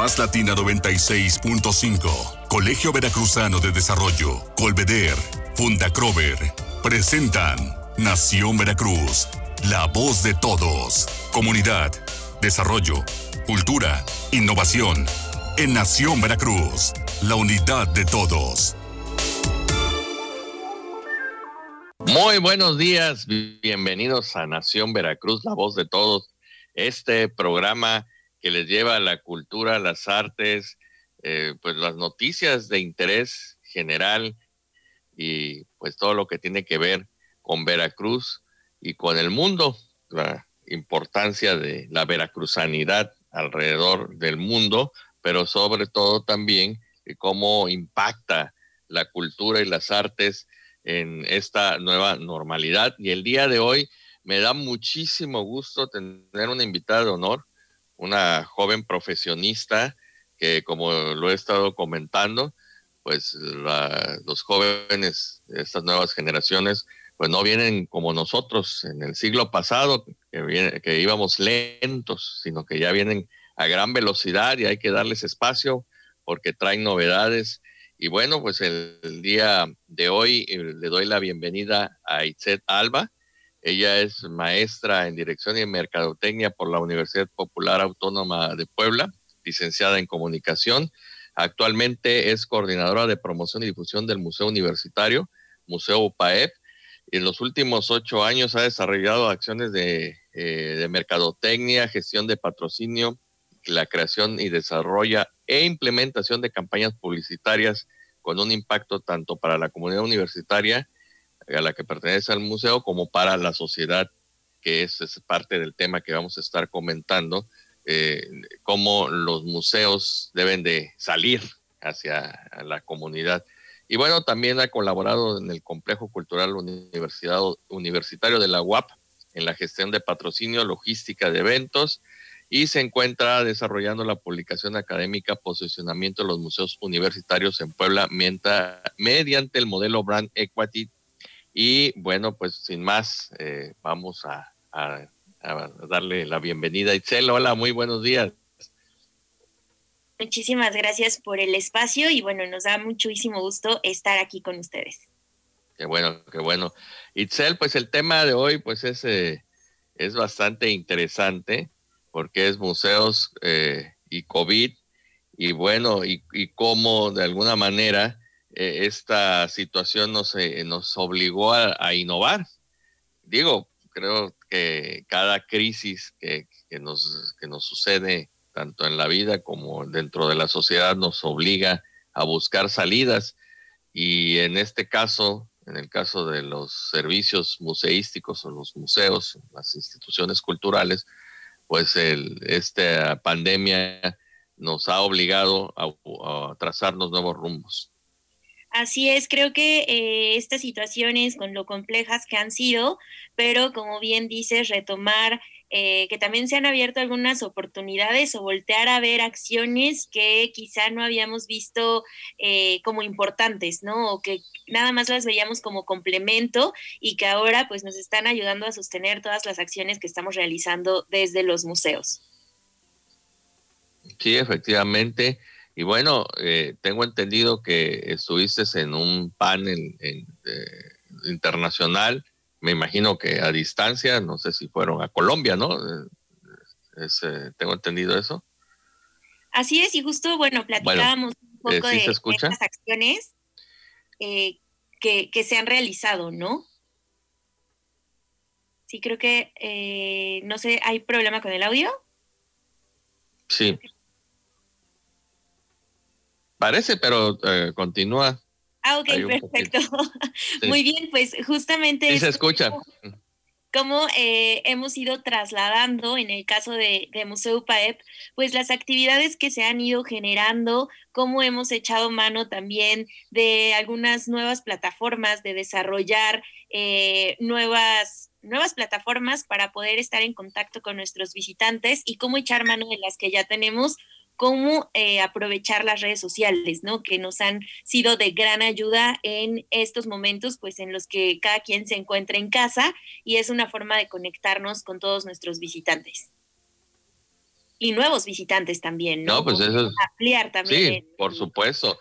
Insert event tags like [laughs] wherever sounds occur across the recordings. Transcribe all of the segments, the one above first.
Más Latina 96.5, Colegio Veracruzano de Desarrollo, Colveder, Fundacrover, presentan Nación Veracruz, la voz de todos. Comunidad, desarrollo, cultura, innovación. En Nación Veracruz, la unidad de todos. Muy buenos días, bienvenidos a Nación Veracruz, la voz de todos. Este programa que les lleva la cultura, las artes, eh, pues las noticias de interés general y pues todo lo que tiene que ver con Veracruz y con el mundo, la importancia de la veracruzanidad alrededor del mundo, pero sobre todo también cómo impacta la cultura y las artes en esta nueva normalidad. Y el día de hoy me da muchísimo gusto tener una invitada de honor, una joven profesionista que, como lo he estado comentando, pues los jóvenes estas nuevas generaciones, pues no vienen como nosotros en el siglo pasado, que, que íbamos lentos, sino que ya vienen a gran velocidad y hay que darles espacio porque traen novedades. Y bueno, pues el, día de hoy eh, le doy la bienvenida a Itzet Alba. Ella es maestra en Dirección y Mercadotecnia por la Universidad Popular Autónoma de Puebla, licenciada en Comunicación. Actualmente es coordinadora de promoción y difusión del Museo Universitario, Museo UPAEP. En los últimos ocho años ha desarrollado acciones de, eh, mercadotecnia, gestión de patrocinio, la creación y desarrolla e implementación de campañas publicitarias con un impacto tanto para la comunidad universitaria a la que pertenece al museo como para la sociedad, que es, parte del tema que vamos a estar comentando, eh, cómo los museos deben de salir hacia la comunidad. Y bueno, también ha colaborado en el Complejo Cultural Universidad, Universitario de la UAP en la gestión de patrocinio, logística de eventos y se encuentra desarrollando la publicación académica Posicionamiento de los Museos Universitarios en Puebla mediante el modelo Brand Equity. Y bueno, pues sin más, eh, vamos a, darle la bienvenida a Itzel. Hola, muy buenos días. Muchísimas gracias por el espacio y bueno, nos da muchísimo gusto estar aquí con ustedes. Qué bueno, qué bueno. Itzel, pues el tema de hoy pues es, eh, es bastante interesante porque es museos eh, y COVID, y bueno, y, cómo de alguna manera eh, esta situación nos, eh, nos obligó a, innovar. Digo, creo que cada crisis que, nos, que nos sucede, tanto en la vida como dentro de la sociedad, nos obliga a buscar salidas. Y en este caso, en el caso de los servicios museísticos o los museos, las instituciones culturales, pues el, esta pandemia nos ha obligado a, trazarnos nuevos rumbos. Así es, creo que eh, estas situaciones, con lo complejas que han sido, pero como bien dices, retomar eh, que también se han abierto algunas oportunidades o voltear a ver acciones que quizá no habíamos visto eh, como importantes, ¿no? O que nada más las veíamos como complemento y que ahora pues nos están ayudando a sostener todas las acciones que estamos realizando desde los museos. Sí, efectivamente. Y bueno, eh, tengo entendido que estuviste en un panel internacional me imagino que a distancia, no sé si fueron a Colombia, ¿no? Eh, eh, tengo entendido eso. Así es, y justo, bueno, platicábamos un poco eh, de, estas acciones que, que, se han realizado, ¿no? Sí, creo que, no sé, ¿hay problema con el audio? Sí. Parece, pero continúa. Ah, ok, perfecto. [laughs] Muy bien, pues justamente... Sí, se escucha. Cómo eh, hemos ido trasladando, en el caso de, Museo PAEP, pues las actividades que se han ido generando, cómo hemos echado mano también de algunas nuevas plataformas, de desarrollar eh, nuevas, nuevas plataformas para poder estar en contacto con nuestros visitantes y cómo echar mano de las que ya tenemos cómo eh, aprovechar las redes sociales, ¿no? Que nos han sido de gran ayuda en estos momentos, pues en los que cada quien se encuentra en casa y es una forma de conectarnos con todos nuestros visitantes. y nuevos visitantes también, ¿no? No, pues eso es... Ampliar también. Sí, por supuesto.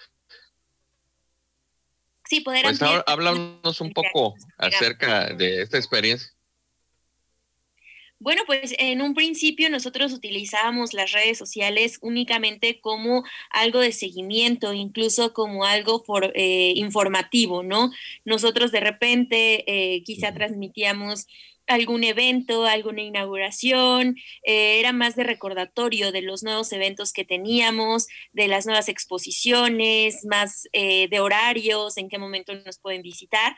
Sí, poder pues ahora háblanos un poco acerca de esta experiencia. Bueno, pues en un principio nosotros utilizábamos las redes sociales únicamente como algo de seguimiento, incluso como algo eh, informativo, ¿no? Nosotros de repente eh, quizá transmitíamos algún evento, alguna inauguración, eh, era más de recordatorio de los nuevos eventos que teníamos, de las nuevas exposiciones, más de horarios, en qué momento nos pueden visitar.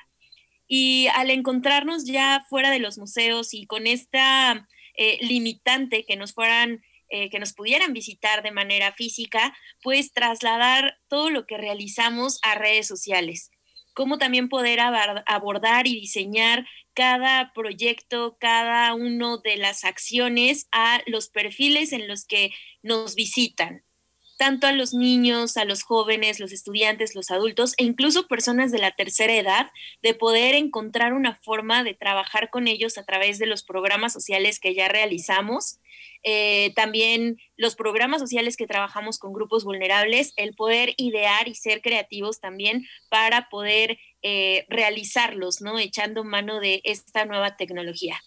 Y al encontrarnos ya fuera de los museos y con esta eh, limitante que nos fueran eh, que nos pudieran visitar de manera física, pues trasladar todo lo que realizamos a redes sociales. Cómo también poder abordar y diseñar cada proyecto, cada uno de las acciones a los perfiles en los que nos visitan tanto a los niños, a los jóvenes, los estudiantes, los adultos e incluso personas de la tercera edad, de poder encontrar una forma de trabajar con ellos a través de los programas sociales que ya realizamos. Eh, también los programas sociales que trabajamos con grupos vulnerables, el poder idear y ser creativos también para poder eh, realizarlos, ¿no? Echando mano de esta nueva tecnología.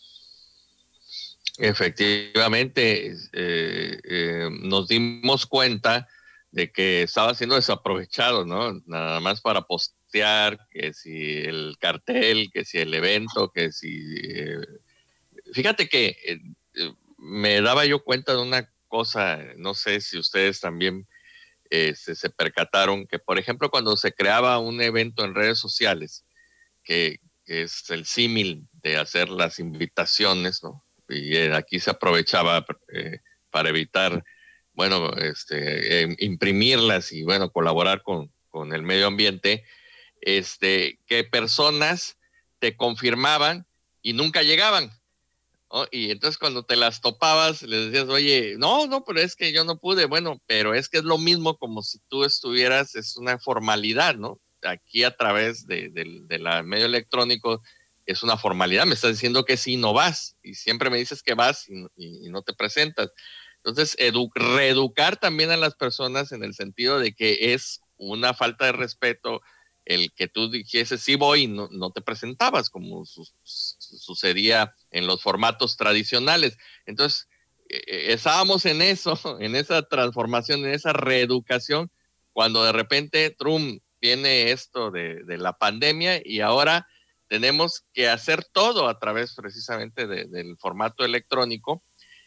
Efectivamente, eh, eh, nos dimos cuenta de que estaba siendo desaprovechado, ¿no? Nada más para postear, que si el cartel, que si el evento, que si... Eh, fíjate que me daba yo cuenta de una cosa, no sé si ustedes también se, se, percataron, que por ejemplo cuando se creaba un evento en redes sociales, que es el símil de hacer las invitaciones, ¿no? Y eh, aquí se aprovechaba eh, para evitar, bueno, este, em, imprimirlas y, bueno, colaborar con, con, el medio ambiente, este, que personas te confirmaban y nunca llegaban. Y entonces cuando te las topabas, les decías, oye, no, no, pero es que yo no pude. Bueno, pero es que es lo mismo como si tú estuvieras, es una formalidad, ¿no? Aquí a través de, de la medio electrónico es una formalidad, me estás diciendo que sí, no vas, y siempre me dices que vas y, no te presentas. Entonces, reeducar también a las personas en el sentido de que es una falta de respeto el que tú dijese sí voy y no, te presentabas, como sucedía en los formatos tradicionales. Entonces, e, e, estábamos en eso, [laughs] en esa transformación, en esa reeducación, cuando de repente Trump viene esto de la pandemia y ahora tenemos que hacer todo a través precisamente del formato electrónico.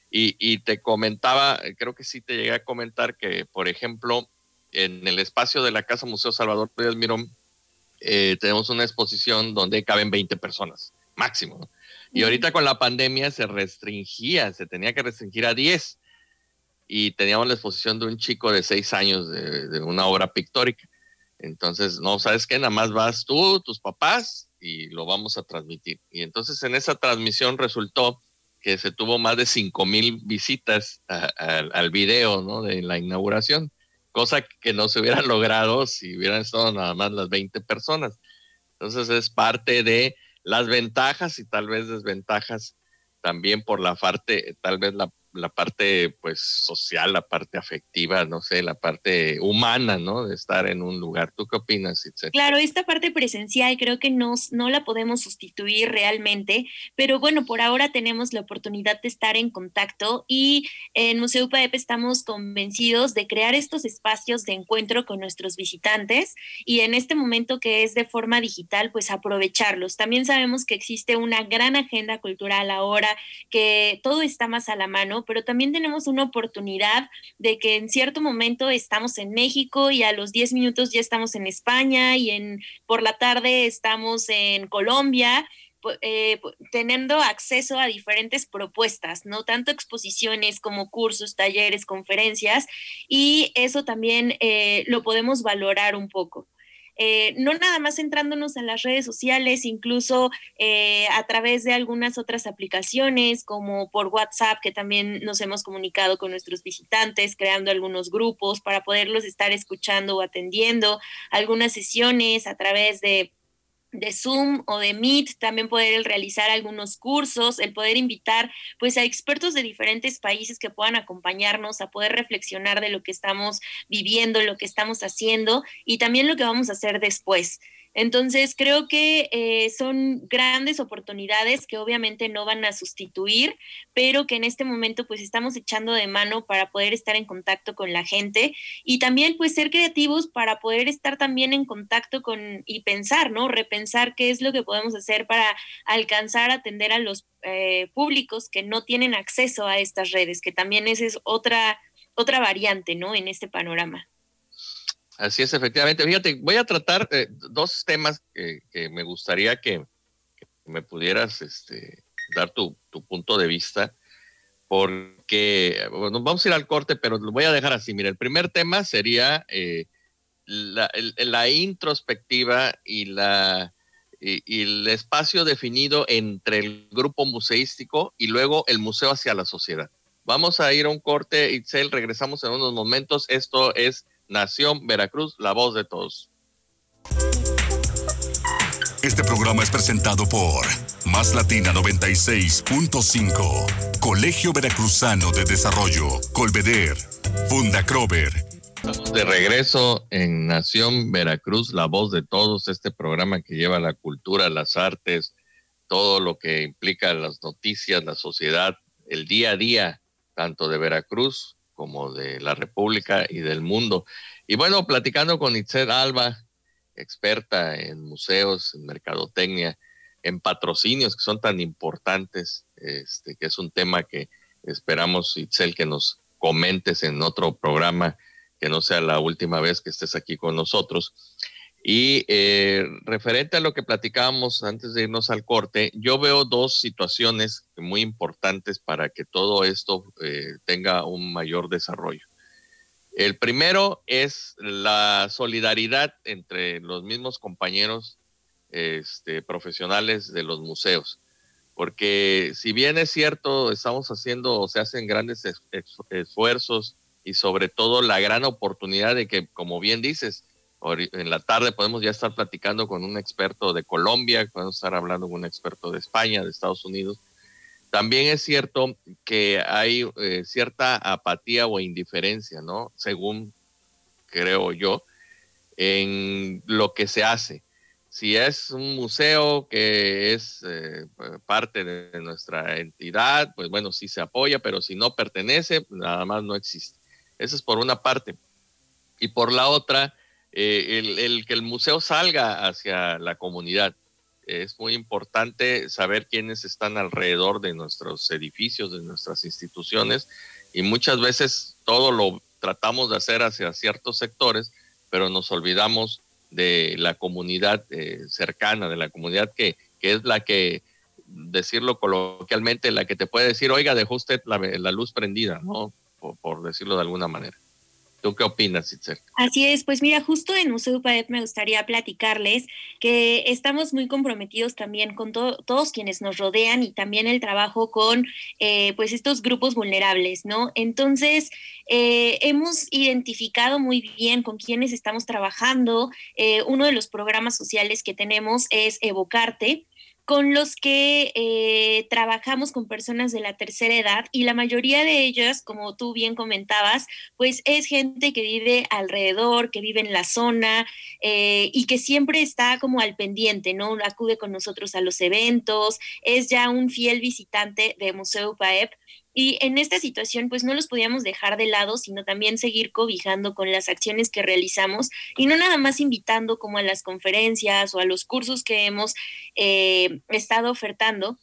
Y, te comentaba, creo que sí te llegué a comentar que, por ejemplo, en el espacio de la Casa Museo Salvador Díaz Mirón, eh, tenemos una exposición donde caben 20 personas, máximo. Y ahorita con la pandemia se restringía, se tenía que restringir a 10. Y teníamos la exposición de un chico de 6 años de, de una obra pictórica. Entonces, no, ¿sabes qué? Nada más vas tú, tus papás, y lo vamos a transmitir. Y entonces en esa transmisión resultó que se tuvo más de 5 mil visitas al video ¿no? de la inauguración, cosa que no se hubiera [laughs] logrado si hubieran estado nada más las 20 personas. Entonces es parte de las ventajas y tal vez desventajas también por la parte, tal vez la la parte pues social, la parte afectiva, no sé, la parte humana, ¿no? De estar en un lugar. ¿Tú qué opinas, Claro, esta parte presencial creo que no, no la podemos sustituir realmente, pero bueno, por ahora tenemos la oportunidad de estar en contacto y en Museo UPAEP estamos convencidos de crear estos espacios de encuentro con nuestros visitantes y en este momento que es de forma digital, pues aprovecharlos. También sabemos que existe una gran agenda cultural ahora, que todo está más a la mano, pero también tenemos una oportunidad de que en cierto momento estamos en México y a los 10 minutos ya estamos en España y en por la tarde estamos en Colombia. Eh, teniendo acceso a diferentes propuestas, ¿no? Tanto exposiciones como cursos, talleres, conferencias, y eso también eh, lo podemos valorar un poco. Eh, no nada más centrándonos en las redes sociales, incluso eh, a través de algunas otras aplicaciones como por WhatsApp, que también nos hemos comunicado con nuestros visitantes, creando algunos grupos para poderlos estar escuchando o atendiendo, algunas sesiones a través de de Zoom o de Meet, también poder realizar algunos cursos, el poder invitar pues a expertos de diferentes países que puedan acompañarnos a poder reflexionar de lo que estamos viviendo, lo que estamos haciendo y también lo que vamos a hacer después. Entonces, creo que eh, son grandes oportunidades que obviamente no van a sustituir, pero que en este momento pues estamos echando de mano para poder estar en contacto con la gente y también pues ser creativos para poder estar también en contacto con y pensar, ¿no? Repensar qué es lo que podemos hacer para alcanzar a atender a los eh, públicos que no tienen acceso a estas redes, que también esa es otra, otra variante, ¿no? En este panorama. Así es, efectivamente. Fíjate, voy a tratar eh, dos temas que, me gustaría que, me pudieras este, dar tu, punto de vista, porque bueno, vamos a ir al corte, pero lo voy a dejar así. Mira, el primer tema sería eh, la, introspectiva y, la, el espacio definido entre el grupo museístico y luego el museo hacia la sociedad. Vamos a ir a un corte, Itzel, regresamos en unos momentos. Esto es Nación Veracruz, la voz de todos. Este programa es presentado por Más Latina 96.5, Colegio Veracruzano de Desarrollo, Colveder, Funda Crover. Estamos de regreso en Nación Veracruz, la voz de todos, este programa que lleva la cultura, las artes, todo lo que implica las noticias, la sociedad, el día a día, tanto de Veracruz como de la República y del mundo. Y bueno, platicando con Itzel Alba, experta en museos, en mercadotecnia, en patrocinios que son tan importantes, este, que es un tema que esperamos, Itzel, que nos comentes en otro programa, que no sea la última vez que estés aquí con nosotros. Y eh, referente a lo que platicábamos antes de irnos al corte, yo veo dos situaciones muy importantes para que todo esto eh, tenga un mayor desarrollo. El primero es la solidaridad entre los mismos compañeros este, profesionales de los museos. Porque si bien es cierto, estamos haciendo o se hacen grandes esfuerzos y sobre todo la gran oportunidad de que, como bien dices, en la tarde podemos ya estar platicando con un experto de Colombia, podemos estar hablando con un experto de España, de Estados Unidos. También es cierto que hay eh, cierta apatía o indiferencia, ¿no? Según creo yo, en lo que se hace. Si es un museo que es eh, parte de nuestra entidad, pues bueno, sí se apoya, pero si no pertenece, nada más no existe. Eso es por una parte. Y por la otra, eh, el, que el museo salga hacia la comunidad. Es muy importante saber quiénes están alrededor de nuestros edificios, de nuestras instituciones, y muchas veces todo lo tratamos de hacer hacia ciertos sectores, pero nos olvidamos de la comunidad eh, cercana, de la comunidad que, que, es la que, decirlo coloquialmente, la que te puede decir, oiga, dejó usted la, luz prendida, ¿no? por decirlo de alguna manera. ¿Tú qué opinas, Itzel? Así es, pues mira, justo en Museo UPAEP me gustaría platicarles que estamos muy comprometidos también con todos quienes nos rodean y también el trabajo con eh, pues estos grupos vulnerables, ¿no? Entonces, eh, hemos identificado muy bien con quienes estamos trabajando. Eh, uno de los programas sociales que tenemos es Evocarte con los que eh, trabajamos con personas de la tercera edad y la mayoría de ellas, como tú bien comentabas, pues es gente que vive alrededor, que vive en la zona eh, y que siempre está como al pendiente, ¿no? Acude con nosotros a los eventos, es ya un fiel visitante de Museo PAEP y en esta situación, pues no los podíamos dejar de lado, sino también seguir cobijando con las acciones que realizamos y no nada más invitando como a las conferencias o a los cursos que hemos eh, estado ofertando,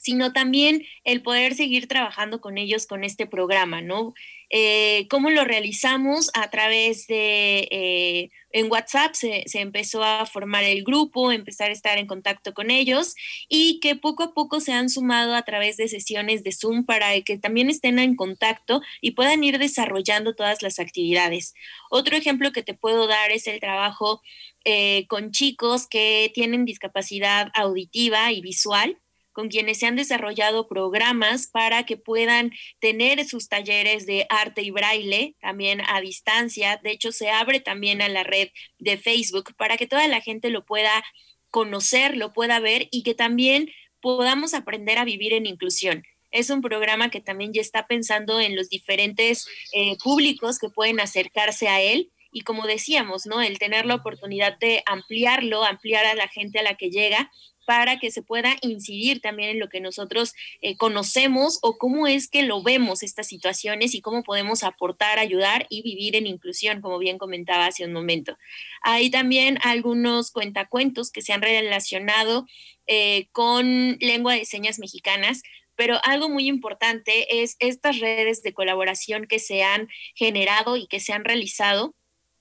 sino también el poder seguir trabajando con ellos con este programa, ¿no? Eh, ¿Cómo lo realizamos? A través de, eh, en WhatsApp se, se, empezó a formar el grupo, empezar a estar en contacto con ellos y que poco a poco se han sumado a través de sesiones de Zoom para que también estén en contacto y puedan ir desarrollando todas las actividades. Otro ejemplo que te puedo dar es el trabajo eh, con chicos que tienen discapacidad auditiva y visual con quienes se han desarrollado programas para que puedan tener sus talleres de arte y braille también a distancia. De hecho, se abre también a la red de Facebook para que toda la gente lo pueda conocer, lo pueda ver y que también podamos aprender a vivir en inclusión. Es un programa que también ya está pensando en los diferentes eh, públicos que pueden acercarse a él y como decíamos, ¿no? El tener la oportunidad de ampliarlo, ampliar a la gente a la que llega para que se pueda incidir también en lo que nosotros eh, conocemos o cómo es que lo vemos estas situaciones y cómo podemos aportar, ayudar y vivir en inclusión, como bien comentaba hace un momento. Hay también algunos cuentacuentos que se han relacionado eh, con lengua de señas mexicanas, pero algo muy importante es estas redes de colaboración que se han generado y que se han realizado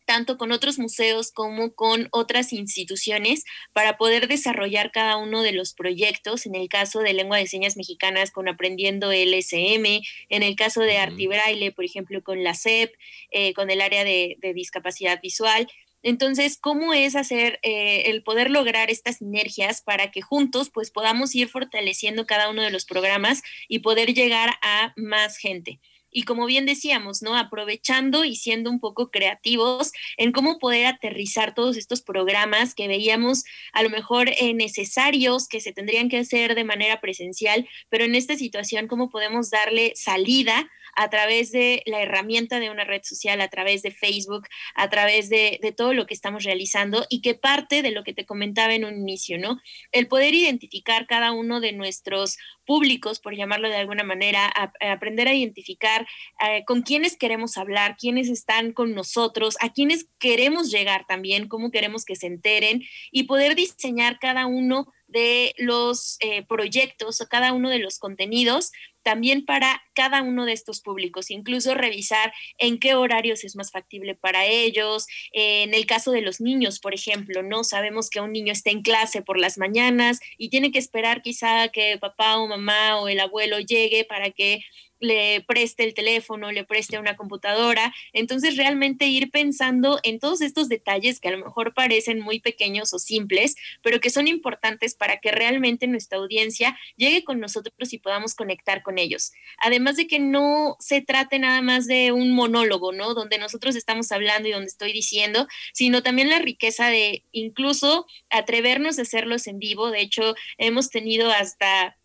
tanto con otros museos como con otras instituciones para poder desarrollar cada uno de los proyectos. En el caso de lengua de señas mexicanas con Aprendiendo LSM, en el caso de Artibraille, por ejemplo, con la CEP, eh, con el área de, discapacidad visual. Entonces, ¿cómo es hacer eh, el poder lograr estas sinergias para que juntos pues podamos ir fortaleciendo cada uno de los programas y poder llegar a más gente? Y como bien decíamos, ¿no? Aprovechando y siendo un poco creativos en cómo poder aterrizar todos estos programas que veíamos a lo mejor eh, necesarios, que se tendrían que hacer de manera presencial, pero en esta situación, cómo podemos darle salida a través de la herramienta de una red social, a través de Facebook, a través de, de todo lo que estamos realizando y que parte de lo que te comentaba en un inicio, ¿no? El poder identificar cada uno de nuestros públicos, por llamarlo de alguna manera, aprender a identificar eh, con quiénes queremos hablar, quiénes están con nosotros, a quiénes queremos llegar también, cómo queremos que se enteren y poder diseñar cada uno de los eh, proyectos o cada uno de los contenidos también para cada uno de estos públicos, incluso revisar en qué horarios es más factible para ellos. en el caso de los niños, por ejemplo, no sabemos que un niño está en clase por las mañanas y tiene que esperar quizá que papá o mamá o el abuelo llegue para que le preste el teléfono, le preste una computadora. Entonces, realmente ir pensando en todos estos detalles que a lo mejor parecen muy pequeños o simples, pero que son importantes para que realmente nuestra audiencia llegue con nosotros y podamos conectar con ellos. Además de que no se trate nada más de un monólogo, ¿no? Donde nosotros estamos hablando y donde estoy diciendo, sino también la riqueza de incluso atrevernos a hacerlos en vivo. De hecho, hemos tenido hasta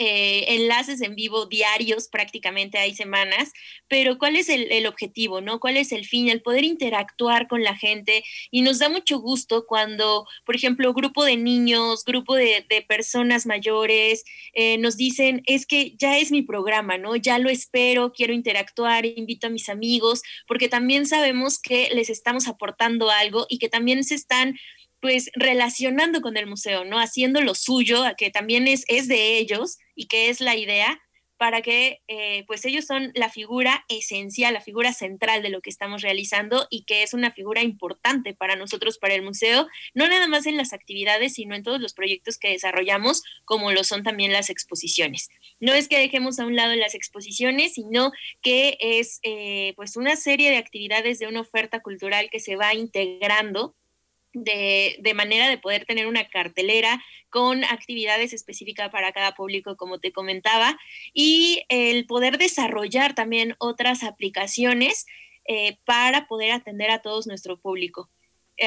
eh, enlaces en vivo diarios, prácticamente hay semanas, pero ¿cuál es el, objetivo, no? ¿Cuál es el fin? El poder interactuar con la gente y nos da mucho gusto cuando, por ejemplo, grupo de niños, grupo de, personas mayores eh, nos dicen, es que ya es mi programa, ¿no? Ya lo espero, quiero interactuar, invito a mis amigos, porque también sabemos que les estamos aportando algo y que también se están pues relacionando con el museo, ¿no? Haciendo lo suyo, que también es, es de ellos y que es la idea para que eh, pues ellos son la figura esencial, la figura central de lo que estamos realizando y que es una figura importante para nosotros, para el museo, no nada más en las actividades, sino en todos los proyectos que desarrollamos, como lo son también las exposiciones. No es que dejemos a un lado las exposiciones, sino que es eh, pues una serie de actividades de una oferta cultural que se va integrando de, manera de poder tener una cartelera con actividades específicas para cada público, como te comentaba, y el poder desarrollar también otras aplicaciones eh, para poder atender a todos nuestro público.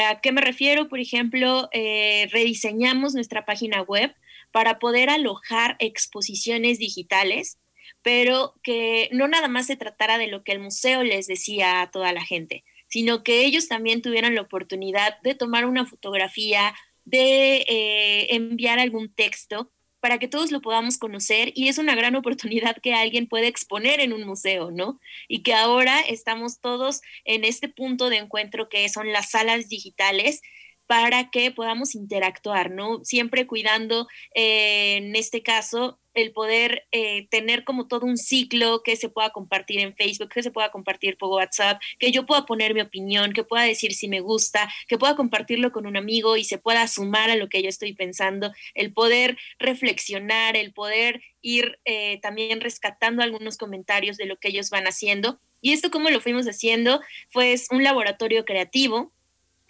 ¿A qué me refiero? Por ejemplo, eh, rediseñamos nuestra página web para poder alojar exposiciones digitales, pero que no nada más se tratara de lo que el museo les decía a toda la gente, sino que ellos también tuvieran la oportunidad de tomar una fotografía, de eh, enviar algún texto para que todos lo podamos conocer y es una gran [laughs] oportunidad que alguien puede exponer en un museo, ¿no? Y que ahora estamos todos en este punto de encuentro que son las salas digitales para que podamos interactuar, ¿no? Siempre cuidando, eh, en este caso, el poder eh, tener como todo un ciclo que se pueda compartir en Facebook, que se pueda compartir por WhatsApp, que yo pueda poner mi opinión, que pueda decir si me gusta, que pueda compartirlo con un amigo y se pueda sumar a lo que yo estoy pensando, el poder reflexionar, el poder ir eh, también rescatando algunos comentarios de lo que ellos van haciendo. Y esto como lo fuimos haciendo, fue un laboratorio creativo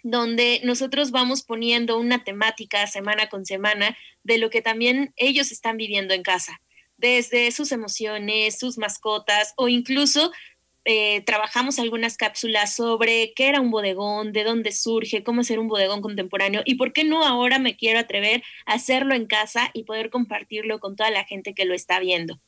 donde nosotros vamos poniendo una temática semana con semana de lo que también ellos están viviendo en casa, desde sus emociones, sus mascotas o incluso eh, trabajamos algunas cápsulas sobre qué era un bodegón, de dónde surge, cómo ser un bodegón contemporáneo y por qué no ahora me quiero atrever a hacerlo en casa y poder compartirlo con toda la gente que lo está viendo.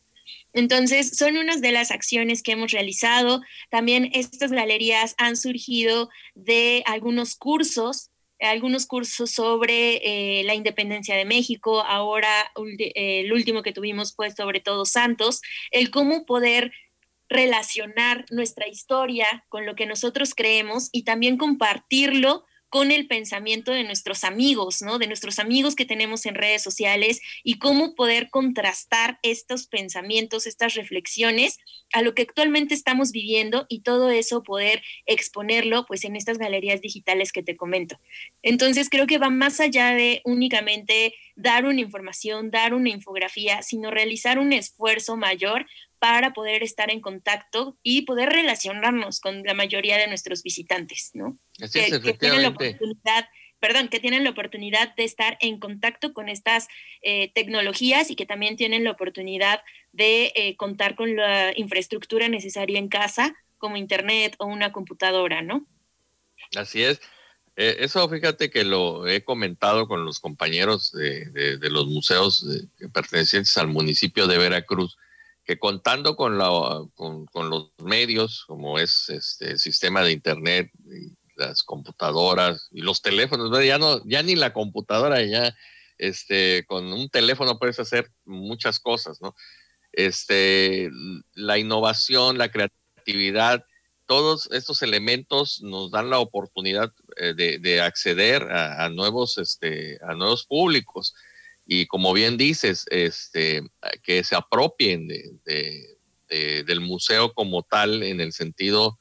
Entonces, son unas de las acciones que hemos realizado. También estas galerías han surgido de algunos cursos algunos cursos sobre eh, la independencia de México, ahora el último que tuvimos fue sobre todo Santos, el cómo poder relacionar nuestra historia con lo que nosotros creemos y también compartirlo con el pensamiento de nuestros amigos, ¿no? De nuestros amigos que tenemos en redes sociales y cómo poder contrastar estos pensamientos, estas reflexiones a lo que actualmente estamos viviendo y todo eso poder exponerlo pues en estas galerías digitales que te comento. Entonces creo que va más allá de únicamente dar una información, dar una infografía, sino realizar un esfuerzo mayor para poder estar en contacto y poder relacionarnos con la mayoría de nuestros visitantes, ¿no? Así es, que, tienen la oportunidad, perdón, que tienen la oportunidad de estar en contacto con estas eh, tecnologías y que también tienen la oportunidad de eh, contar con la infraestructura necesaria en casa, como internet o una computadora, ¿no? Así es. Eh, eso fíjate que lo he comentado con los compañeros de, los museos pertenecientes al municipio de Veracruz, que contando con, la, con, los medios, como es este el sistema de internet, y las computadoras y los teléfonos, ya no, ya ni la computadora, ya este, con un teléfono puedes hacer muchas cosas, ¿no? Este, la innovación, la creatividad, todos estos elementos nos dan la oportunidad eh, de, acceder a, nuevos, este, a nuevos públicos y como bien dices, este, que se apropien de, del museo como tal en el sentido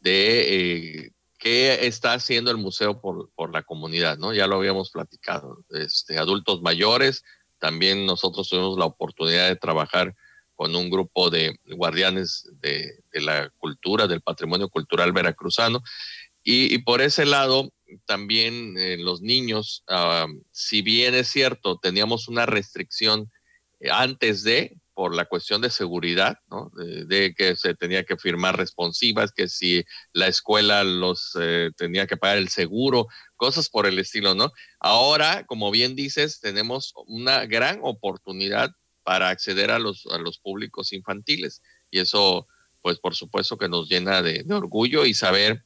de eh, qué está haciendo el museo por, la comunidad, ¿no? Ya lo habíamos platicado. Este, adultos mayores, también nosotros tuvimos la oportunidad de trabajar con un grupo de guardianes de la cultura, del patrimonio cultural veracruzano. Y, por ese lado, también eh, los niños, ah, si bien es cierto, teníamos una restricción eh, antes de, por la cuestión de seguridad, ¿no? de, que se tenía que firmar responsivas, que si la escuela los eh, tenía que pagar el seguro, cosas por el estilo, ¿no? Ahora, como bien dices, tenemos una gran oportunidad para acceder a los, a los públicos infantiles y eso, pues por supuesto que nos llena de orgullo y saber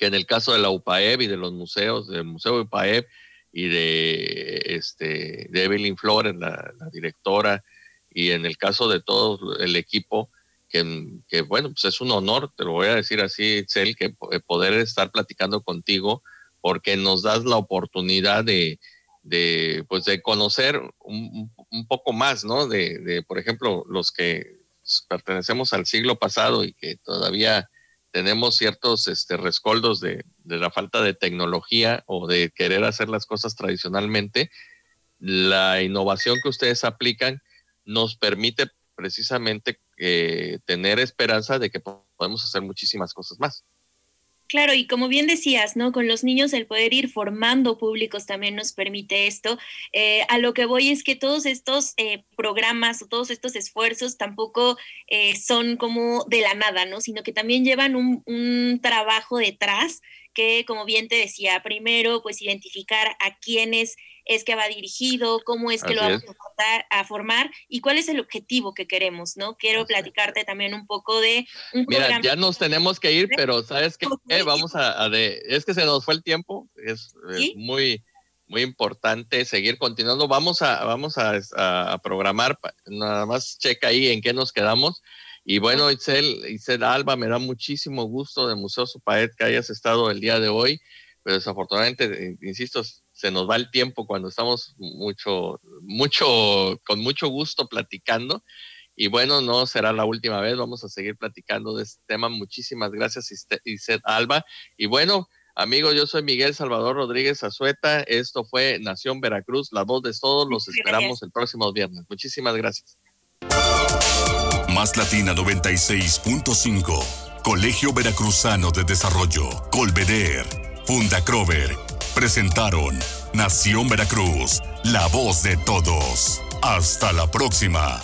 que en el caso de la UPAEB y de los museos, del Museo de UPAEB y de, este, de Evelyn Flores, la, directora, y en el caso de todo el equipo, que, bueno, pues es un honor, te lo voy a decir así, Cel, que poder estar platicando contigo, porque nos das la oportunidad de, de pues de conocer un, un poco más, ¿no? De, de, por ejemplo, los que pertenecemos al siglo pasado y que todavía tenemos ciertos este, rescoldos de, la falta de tecnología o de querer hacer las cosas tradicionalmente, la innovación que ustedes aplican nos permite precisamente eh, tener esperanza de que podemos hacer muchísimas cosas más. Claro, y como bien decías, ¿no? Con los niños el poder ir formando públicos también nos permite esto. Eh, a lo que voy es que todos estos eh, programas o todos estos esfuerzos tampoco eh, son como de la nada, ¿no? Sino que también llevan un, un trabajo detrás que, como bien te decía, primero, pues identificar a quiénes es que va dirigido, cómo es que lo vamos a, formar y cuál es el objetivo que queremos, ¿no? Quiero platicarte también un poco de... Mira, ya nos tenemos que ir, pero ¿sabes qué? vamos a, de, es que se nos fue el tiempo, es, muy muy importante seguir continuando. Vamos a, vamos a, programar, nada más checa ahí en qué nos quedamos. Y bueno, Itzel, Itzel Alba, me da muchísimo gusto de Museo Supaet que hayas estado el día de hoy, pero desafortunadamente, eh, insisto, se nos va el tiempo cuando estamos mucho, mucho, con mucho gusto platicando. Y bueno, no será la última vez, vamos a seguir platicando de este tema. Muchísimas gracias, Iset Alba. Y bueno, amigos, yo soy Miguel Salvador Rodríguez Azueta. Esto fue Nación Veracruz, la voz de todos. Los esperamos el próximo viernes. Muchísimas gracias. Más Latina 96.5, Colegio Veracruzano de Desarrollo, Colveder, Funda Crover presentaron Nación Veracruz, la voz de todos. Hasta la próxima.